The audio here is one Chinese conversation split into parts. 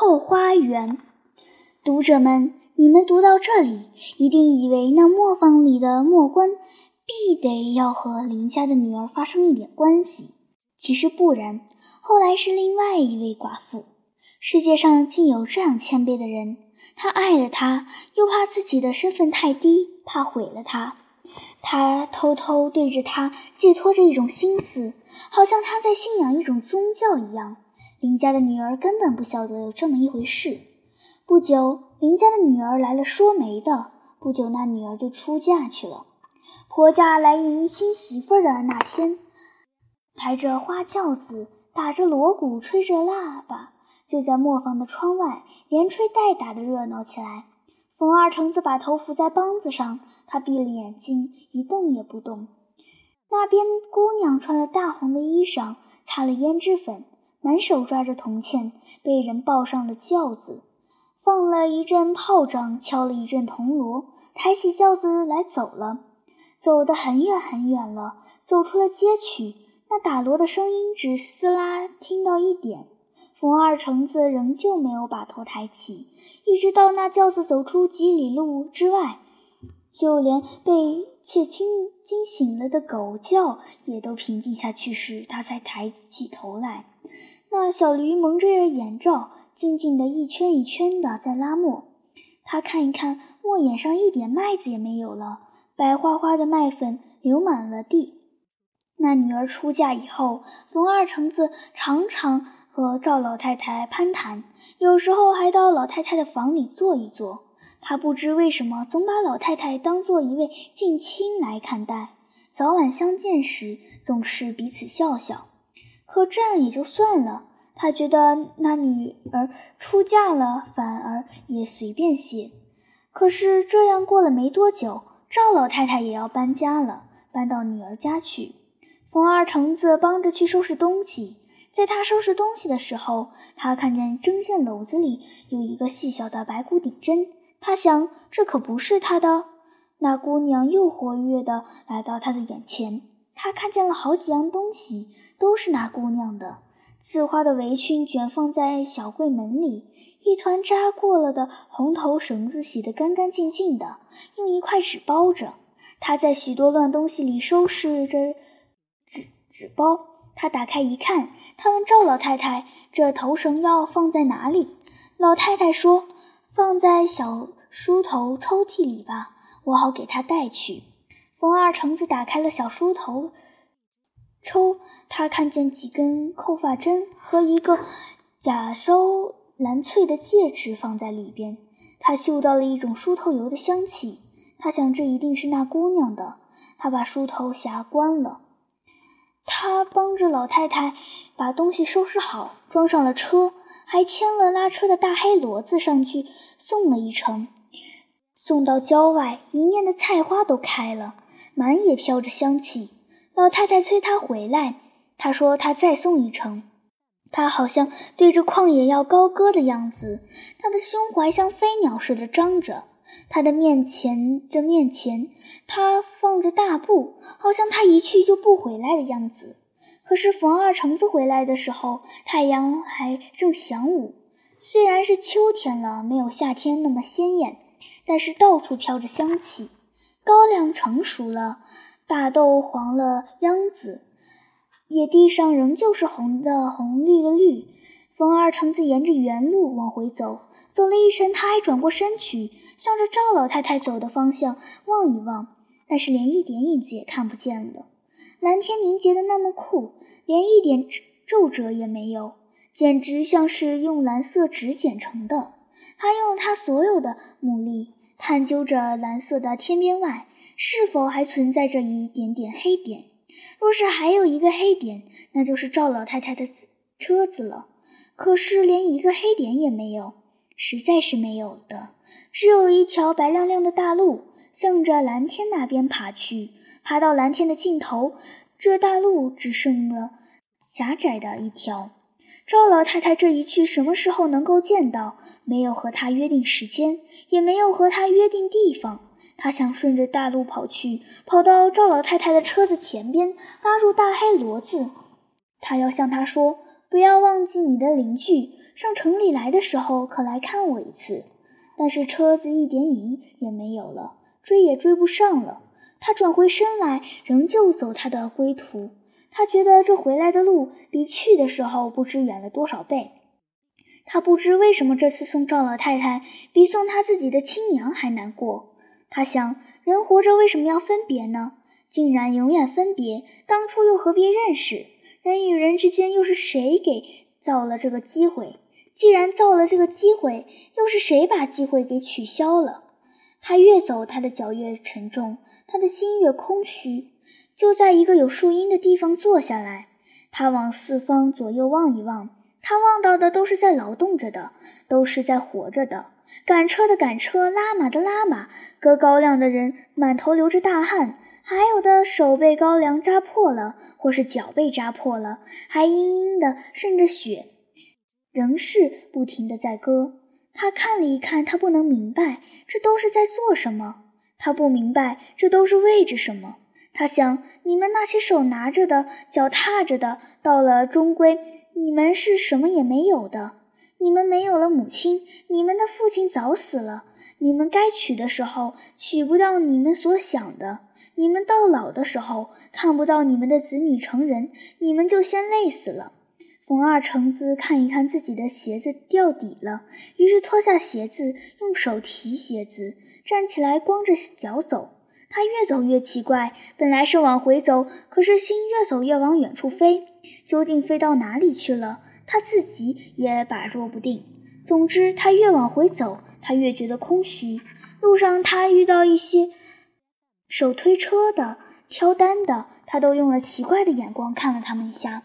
后花园。读者们，你们读到这里，一定以为那磨坊里的磨官必得要和林家的女儿发生一点关系。其实不然，后来是另外一位寡妇。世界上竟有这样谦卑的人，他爱了她，又怕自己的身份太低，怕毁了她。他偷偷对着她寄托着一种心思，好像他在信仰一种宗教一样。林家的女儿根本不晓得有这么一回事。不久，林家的女儿来了说媒的。不久，那女儿就出嫁去了。婆家来迎新媳妇的那天，抬着花轿子，打着锣鼓，吹着喇叭，就在磨坊的窗外连吹带打的热闹起来。冯二成子把头伏在梆子上，他闭了眼睛，一动也不动。那边姑娘穿了大红的衣裳，擦了胭脂粉，满手抓着铜钱，被人抱上了轿子。放了一阵炮仗，敲了一阵铜锣，抬起轿子来走了。走得很远很远了，走出了街区，那打锣的声音只撕拉听到一点。冯二成子仍旧没有把头抬起，一直到那轿子走出几里路之外，就连被窃听惊醒了的狗叫也都平静下去时，他才抬起头来。那小驴蒙着眼罩。静静的一圈一圈的在拉磨，他看一看磨眼上一点麦子也没有了，白花花的麦粉流满了地。那女儿出嫁以后，冯二成子常常和赵老太太攀谈，有时候还到老太太的房里坐一坐。他不知为什么总把老太太当做一位近亲来看待，早晚相见时总是彼此笑笑。可这样也就算了。他觉得那女儿出嫁了，反而也随便些。可是这样过了没多久，赵老太太也要搬家了，搬到女儿家去。冯二成子帮着去收拾东西。在他收拾东西的时候，他看见针线篓子里有一个细小的白骨顶针。他想，这可不是他的。那姑娘又活跃地来到他的眼前，他看见了好几样东西，都是那姑娘的。刺花的围裙卷放在小柜门里，一团扎过了的红头绳子洗得干干净净的，用一块纸包着。他在许多乱东西里收拾着纸纸包。他打开一看，他问赵老太太：“这头绳要放在哪里？”老太太说：“放在小梳头抽屉里吧，我好给他带去。”冯二成子打开了小梳头。抽，他看见几根扣发针和一个假烧蓝翠的戒指放在里边。他嗅到了一种梳头油的香气，他想这一定是那姑娘的。他把梳头匣关了，他帮着老太太把东西收拾好，装上了车，还牵了拉车的大黑骡子上去送了一程。送到郊外，一面的菜花都开了，满也飘着香气。老太太催他回来，他说他再送一程。他好像对着旷野要高歌的样子，他的胸怀像飞鸟似的张着。他的面前，这面前，他放着大步，好像他一去就不回来的样子。可是冯二成子回来的时候，太阳还正晌午。虽然是秋天了，没有夏天那么鲜艳，但是到处飘着香气。高粱成熟了。大豆黄了秧子，野地上仍旧是红的红绿的绿。冯二成子沿着原路往回走，走了一程，他还转过身去，向着赵老太太走的方向望一望，但是连一点影子也看不见了。蓝天凝结的那么酷，连一点皱褶也没有，简直像是用蓝色纸剪成的。他用他所有的努力探究着蓝色的天边外。是否还存在着一点点黑点？若是还有一个黑点，那就是赵老太太的车子了。可是连一个黑点也没有，实在是没有的。只有一条白亮亮的大路，向着蓝天那边爬去。爬到蓝天的尽头，这大路只剩了狭窄的一条。赵老太太这一去，什么时候能够见到？没有和他约定时间，也没有和他约定地方。他想顺着大路跑去，跑到赵老太太的车子前边，拉住大黑骡子。他要向他说：“不要忘记你的邻居，上城里来的时候可来看我一次，但是车子一点影也没有了，追也追不上了。他转回身来，仍旧走他的归途。他觉得这回来的路比去的时候不知远了多少倍。他不知为什么这次送赵老太太比送他自己的亲娘还难过。他想，人活着为什么要分别呢？竟然永远分别，当初又何必认识？人与人之间又是谁给造了这个机会？既然造了这个机会，又是谁把机会给取消了？他越走，他的脚越沉重，他的心越空虚。就在一个有树荫的地方坐下来，他往四方左右望一望，他望到的都是在劳动着的，都是在活着的。赶车的赶车，拉马的拉马，割高粱的人满头流着大汗，还有的手被高粱扎破了，或是脚被扎破了，还殷殷的渗着血。仍是不停地在割。他看了一看，他不能明白这都是在做什么。他不明白这都是为着什么。他想，你们那些手拿着的、脚踏着的，到了终归，你们是什么也没有的。你们没有了母亲，你们的父亲早死了。你们该娶的时候娶不到你们所想的，你们到老的时候看不到你们的子女成人，你们就先累死了。冯二成子看一看自己的鞋子掉底了，于是脱下鞋子，用手提鞋子，站起来光着脚走。他越走越奇怪，本来是往回走，可是心越走越往远处飞。究竟飞到哪里去了？他自己也把握不定。总之，他越往回走，他越觉得空虚。路上，他遇到一些手推车的、挑担的，他都用了奇怪的眼光看了他们一下。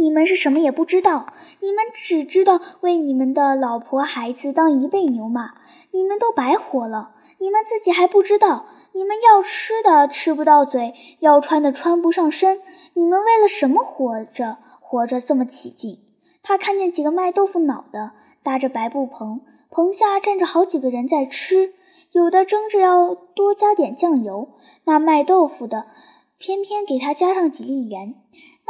你们是什么也不知道，你们只知道为你们的老婆孩子当一辈牛马，你们都白活了。你们自己还不知道，你们要吃的吃不到嘴，要穿的穿不上身，你们为了什么活着？活着这么起劲？他看见几个卖豆腐脑的搭着白布棚，棚下站着好几个人在吃，有的争着要多加点酱油，那卖豆腐的偏偏给他加上几粒盐。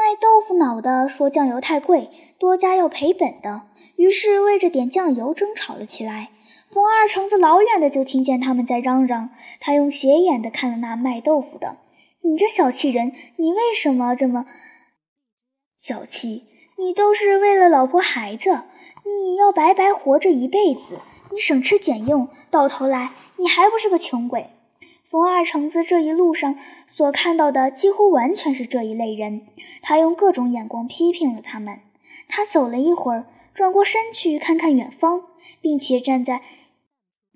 卖豆腐脑的说酱油太贵，多加要赔本的，于是为着点酱油争吵了起来。冯二成子老远的就听见他们在嚷嚷，他用斜眼的看了那卖豆腐的：“你这小气人，你为什么这么小气？你都是为了老婆孩子，你要白白活着一辈子，你省吃俭用，到头来你还不是个穷鬼。”冯二成子这一路上所看到的几乎完全是这一类人，他用各种眼光批评了他们。他走了一会儿，转过身去看看远方，并且站在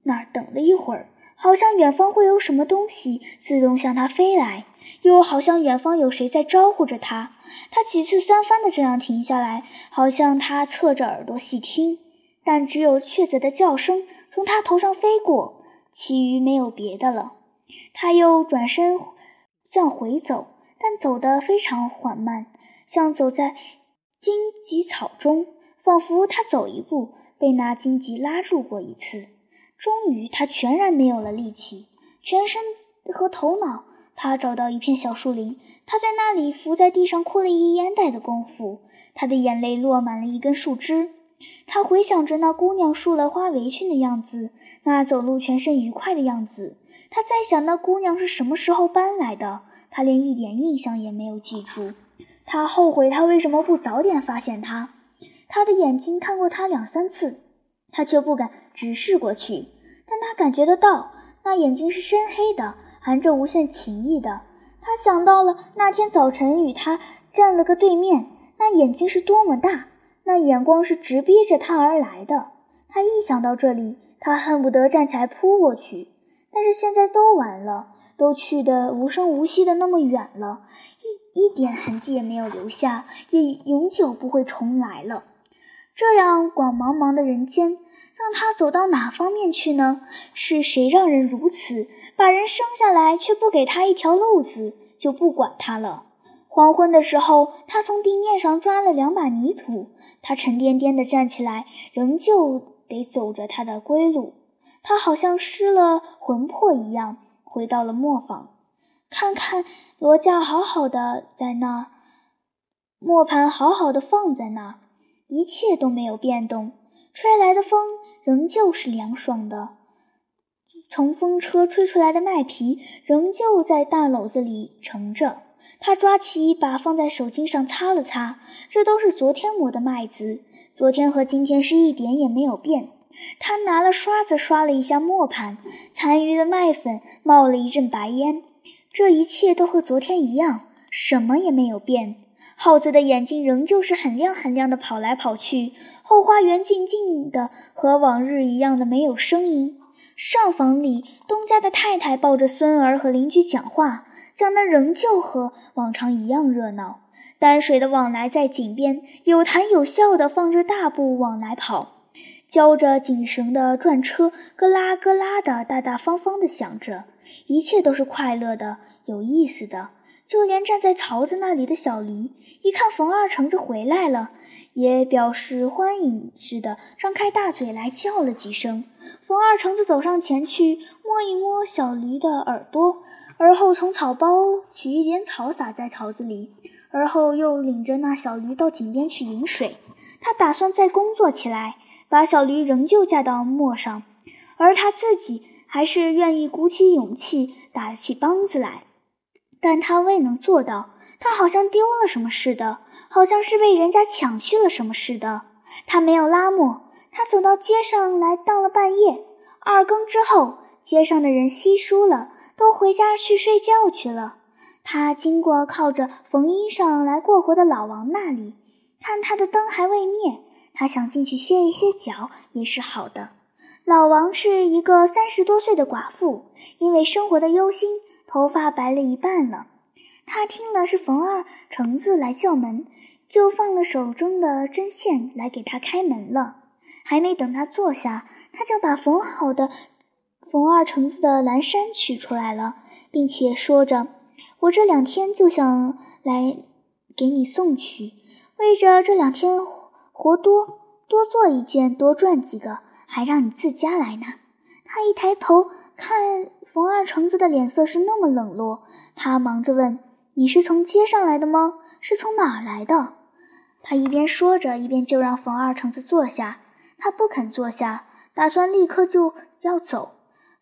那儿等了一会儿，好像远方会有什么东西自动向他飞来，又好像远方有谁在招呼着他。他几次三番的这样停下来，好像他侧着耳朵细听，但只有雀子的叫声从他头上飞过，其余没有别的了。他又转身向回走，但走得非常缓慢，像走在荆棘草中，仿佛他走一步被那荆棘拉住过一次。终于，他全然没有了力气，全身和头脑。他找到一片小树林，他在那里伏在地上哭了一烟袋的功夫，他的眼泪落满了一根树枝。他回想着那姑娘束了花围裙的样子，那走路全身愉快的样子。他在想那姑娘是什么时候搬来的，他连一点印象也没有记住。他后悔他为什么不早点发现她。他的眼睛看过她两三次，他却不敢直视过去。但他感觉得到，那眼睛是深黑的，含着无限情意的。他想到了那天早晨与他站了个对面，那眼睛是多么大，那眼光是直逼着他而来的。他一想到这里，他恨不得站起来扑过去。但是现在都完了，都去的无声无息的那么远了，一一点痕迹也没有留下，也永久不会重来了。这样广茫茫的人间，让他走到哪方面去呢？是谁让人如此把人生下来，却不给他一条路子，就不管他了？黄昏的时候，他从地面上抓了两把泥土，他沉甸甸地站起来，仍旧得走着他的归路。他好像失了魂魄一样，回到了磨坊，看看罗架好好的在那儿，磨盘好好的放在那儿，一切都没有变动，吹来的风仍旧是凉爽的。从风车吹出来的麦皮仍旧在大篓子里盛着。他抓起一把，放在手巾上擦了擦，这都是昨天磨的麦子，昨天和今天是一点也没有变。他拿了刷子刷了一下磨盘，残余的麦粉冒了一阵白烟。这一切都和昨天一样，什么也没有变。耗子的眼睛仍旧是很亮很亮的，跑来跑去。后花园静静的，和往日一样的没有声音。上房里，东家的太太抱着孙儿和邻居讲话，讲的仍旧和往常一样热闹。担水的往来在井边有谈有笑的放着大步往来跑，浇着井绳的转车咯啦咯啦的大大方方的响着，一切都是快乐的、有意思的。就连站在槽子那里的小驴，一看冯二成子回来了。也表示欢迎似的，张开大嘴来叫了几声。冯二成子走上前去，摸一摸小驴的耳朵，而后从草包取一点草撒在槽子里，而后又领着那小驴到井边去饮水。他打算再工作起来，把小驴仍旧架到磨上，而他自己还是愿意鼓起勇气打起梆子来，但他未能做到。他好像丢了什么似的。好像是被人家抢去了什么似的。他没有拉磨，他走到街上来，到了半夜二更之后，街上的人稀疏了，都回家去睡觉去了。他经过靠着缝衣裳来过活的老王那里，看他的灯还未灭，他想进去歇一歇脚也是好的。老王是一个三十多岁的寡妇，因为生活的忧心，头发白了一半了。他听了是冯二橙子来叫门。就放了手中的针线来给他开门了，还没等他坐下，他就把缝好的冯二橙子的蓝衫取出来了，并且说着：“我这两天就想来给你送去，为着这两天活多多做一件，多赚几个，还让你自家来呢。”他一抬头看冯二橙子的脸色是那么冷落，他忙着问：“你是从街上来的吗？”是从哪儿来的？他一边说着，一边就让冯二橙子坐下。他不肯坐下，打算立刻就要走。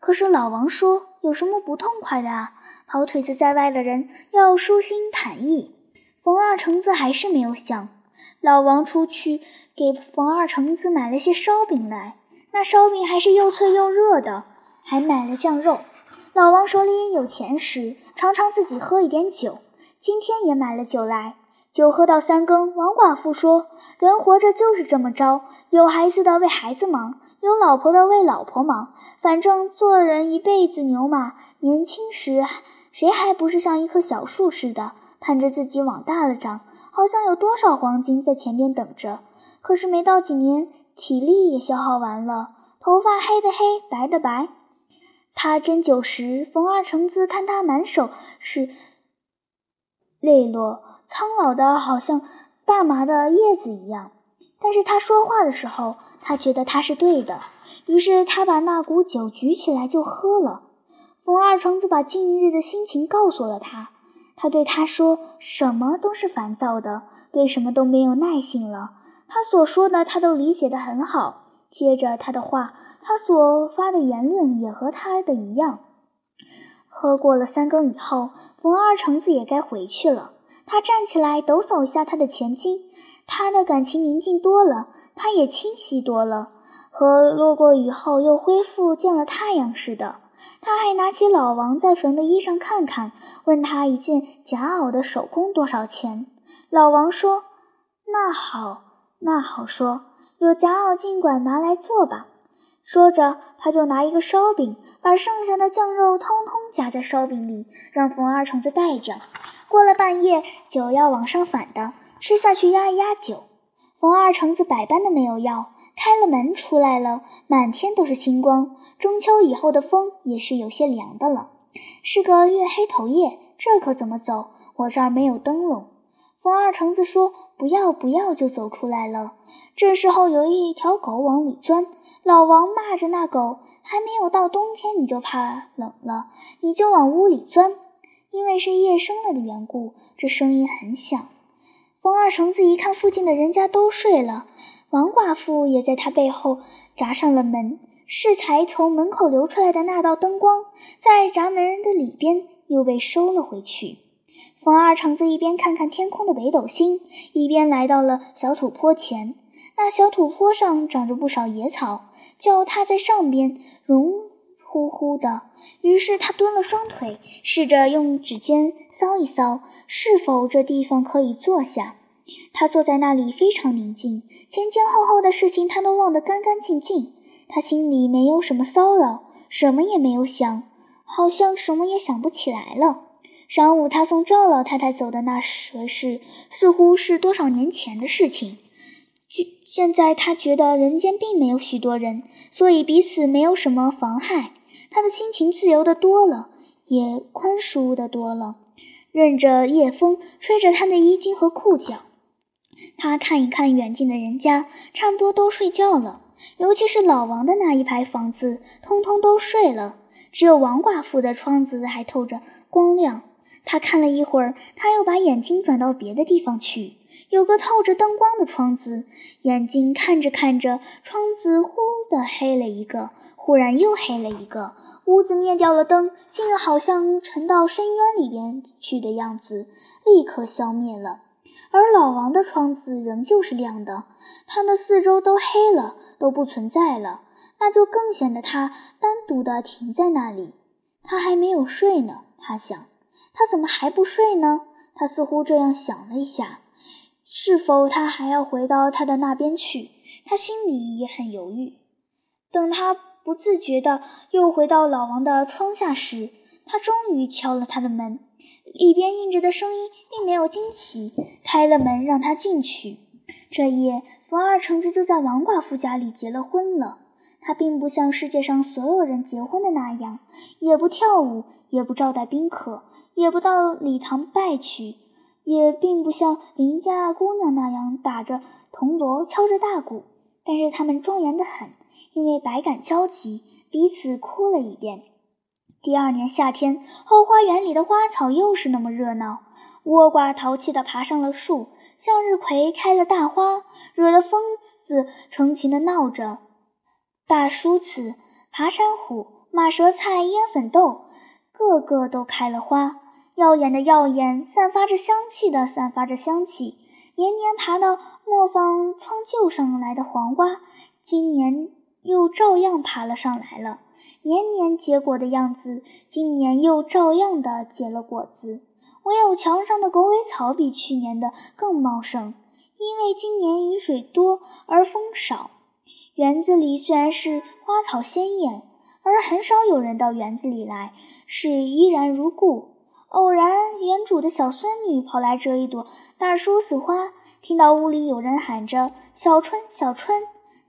可是老王说：“有什么不痛快的啊？跑腿子在外的人要舒心坦意。”冯二橙子还是没有想。老王出去给冯二橙子买了些烧饼来，那烧饼还是又脆又热的，还买了酱肉。老王手里有钱时，常常自己喝一点酒。今天也买了酒来，酒喝到三更。王寡妇说：“人活着就是这么着，有孩子的为孩子忙，有老婆的为老婆忙。反正做人一辈子牛马，年轻时谁还不是像一棵小树似的，盼着自己往大了长，好像有多少黄金在前边等着。可是没到几年，体力也消耗完了，头发黑的黑，白的白。他斟酒时，冯二成子看他满手是。”泪落苍老的，好像大麻的叶子一样。但是他说话的时候，他觉得他是对的，于是他把那股酒举起来就喝了。冯二成子把近日的心情告诉了他，他对他说：“什么都是烦躁的，对什么都没有耐性了。”他所说的，他都理解得很好。接着他的话，他所发的言论也和他的一样。喝过了三更以后。冯二橙子也该回去了。他站起来，抖擞一下他的前襟。他的感情宁静多了，他也清晰多了，和落过雨后又恢复见了太阳似的。他还拿起老王在缝的衣裳看看，问他一件夹袄的手工多少钱。老王说：“那好，那好说，有夹袄尽管拿来做吧。”说着，他就拿一个烧饼，把剩下的酱肉通通夹在烧饼里，让冯二成子带着。过了半夜，酒要往上反的，吃下去压一压酒。冯二成子百般的没有要，开了门出来了，满天都是星光。中秋以后的风也是有些凉的了，是个月黑头夜，这可怎么走？我这儿没有灯笼。冯二橙子说：“不要，不要！”就走出来了。这时候有一条狗往里钻。老王骂着那狗，还没有到冬天，你就怕冷了，你就往屋里钻。因为是夜深了的缘故，这声音很响。冯二橙子一看附近的人家都睡了，王寡妇也在他背后闸上了门。适才从门口流出来的那道灯光，在闸门的里边又被收了回去。冯二成子一边看看天空的北斗星，一边来到了小土坡前。那小土坡上长着不少野草，脚踏在上边，绒乎乎的。于是他蹲了双腿，试着用指尖搔一搔，是否这地方可以坐下。他坐在那里非常宁静，前前后后的事情他都忘得干干净净。他心里没有什么骚扰，什么也没有想，好像什么也想不起来了。晌午他送赵老太太走的那回事，似乎是多少年前的事情。现在他觉得人间并没有许多人，所以彼此没有什么妨害。他的心情自由的多了，也宽舒的多了，任着夜风吹着他的衣襟和裤脚。他看一看远近的人家，差不多都睡觉了。尤其是老王的那一排房子，通通都睡了，只有王寡妇的窗子还透着光亮。他看了一会儿，他又把眼睛转到别的地方去。有个透着灯光的窗子，眼睛看着看着，窗子忽的黑了一个，忽然又黑了一个，屋子灭掉了灯，竟好像沉到深渊里边去的样子，立刻消灭了。而老王的窗子仍旧是亮的，他的四周都黑了，都不存在了，那就更显得他单独的停在那里。他还没有睡呢，他想，他怎么还不睡呢？他似乎这样想了一下。是否他还要回到他的那边去？他心里也很犹豫。等他不自觉地又回到老王的窗下时，他终于敲了他的门。里边应着的声音并没有惊奇，开了门让他进去。这夜，冯二成子就在王寡妇家里结了婚了。他并不像世界上所有人结婚的那样，也不跳舞，也不招待宾客，也不到礼堂拜去。也并不像邻家姑娘那样打着铜锣、敲着大鼓，但是他们庄严的很，因为百感交集，彼此哭了一遍。第二年夏天，后花园里的花草又是那么热闹，倭瓜淘气地爬上了树，向日葵开了大花，惹得疯子成群地闹着。大梳子、爬山虎、马舌菜、烟粉豆，个个都开了花。耀眼的耀眼，散发着香气的散发着香气。年年爬到磨坊窗臼上来的黄瓜，今年又照样爬了上来了。年年结果的样子，今年又照样的结了果子。唯有墙上的狗尾草比去年的更茂盛，因为今年雨水多而风少。园子里虽然是花草鲜艳，而很少有人到园子里来，是依然如故。偶然，园主的小孙女跑来折一朵大梳子花，听到屋里有人喊着“小春，小春”，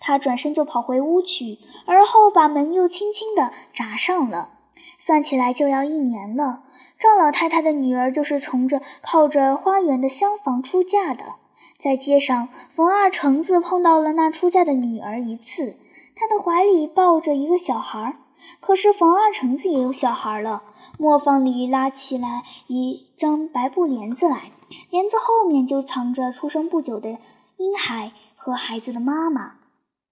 她转身就跑回屋去，而后把门又轻轻地闸上了。算起来就要一年了。赵老太太的女儿就是从这靠着花园的厢房出嫁的。在街上，冯二橙子碰到了那出嫁的女儿一次，她的怀里抱着一个小孩儿。可是冯二橙子也有小孩了。磨坊里拉起来一张白布帘子来，帘子后面就藏着出生不久的婴孩和孩子的妈妈。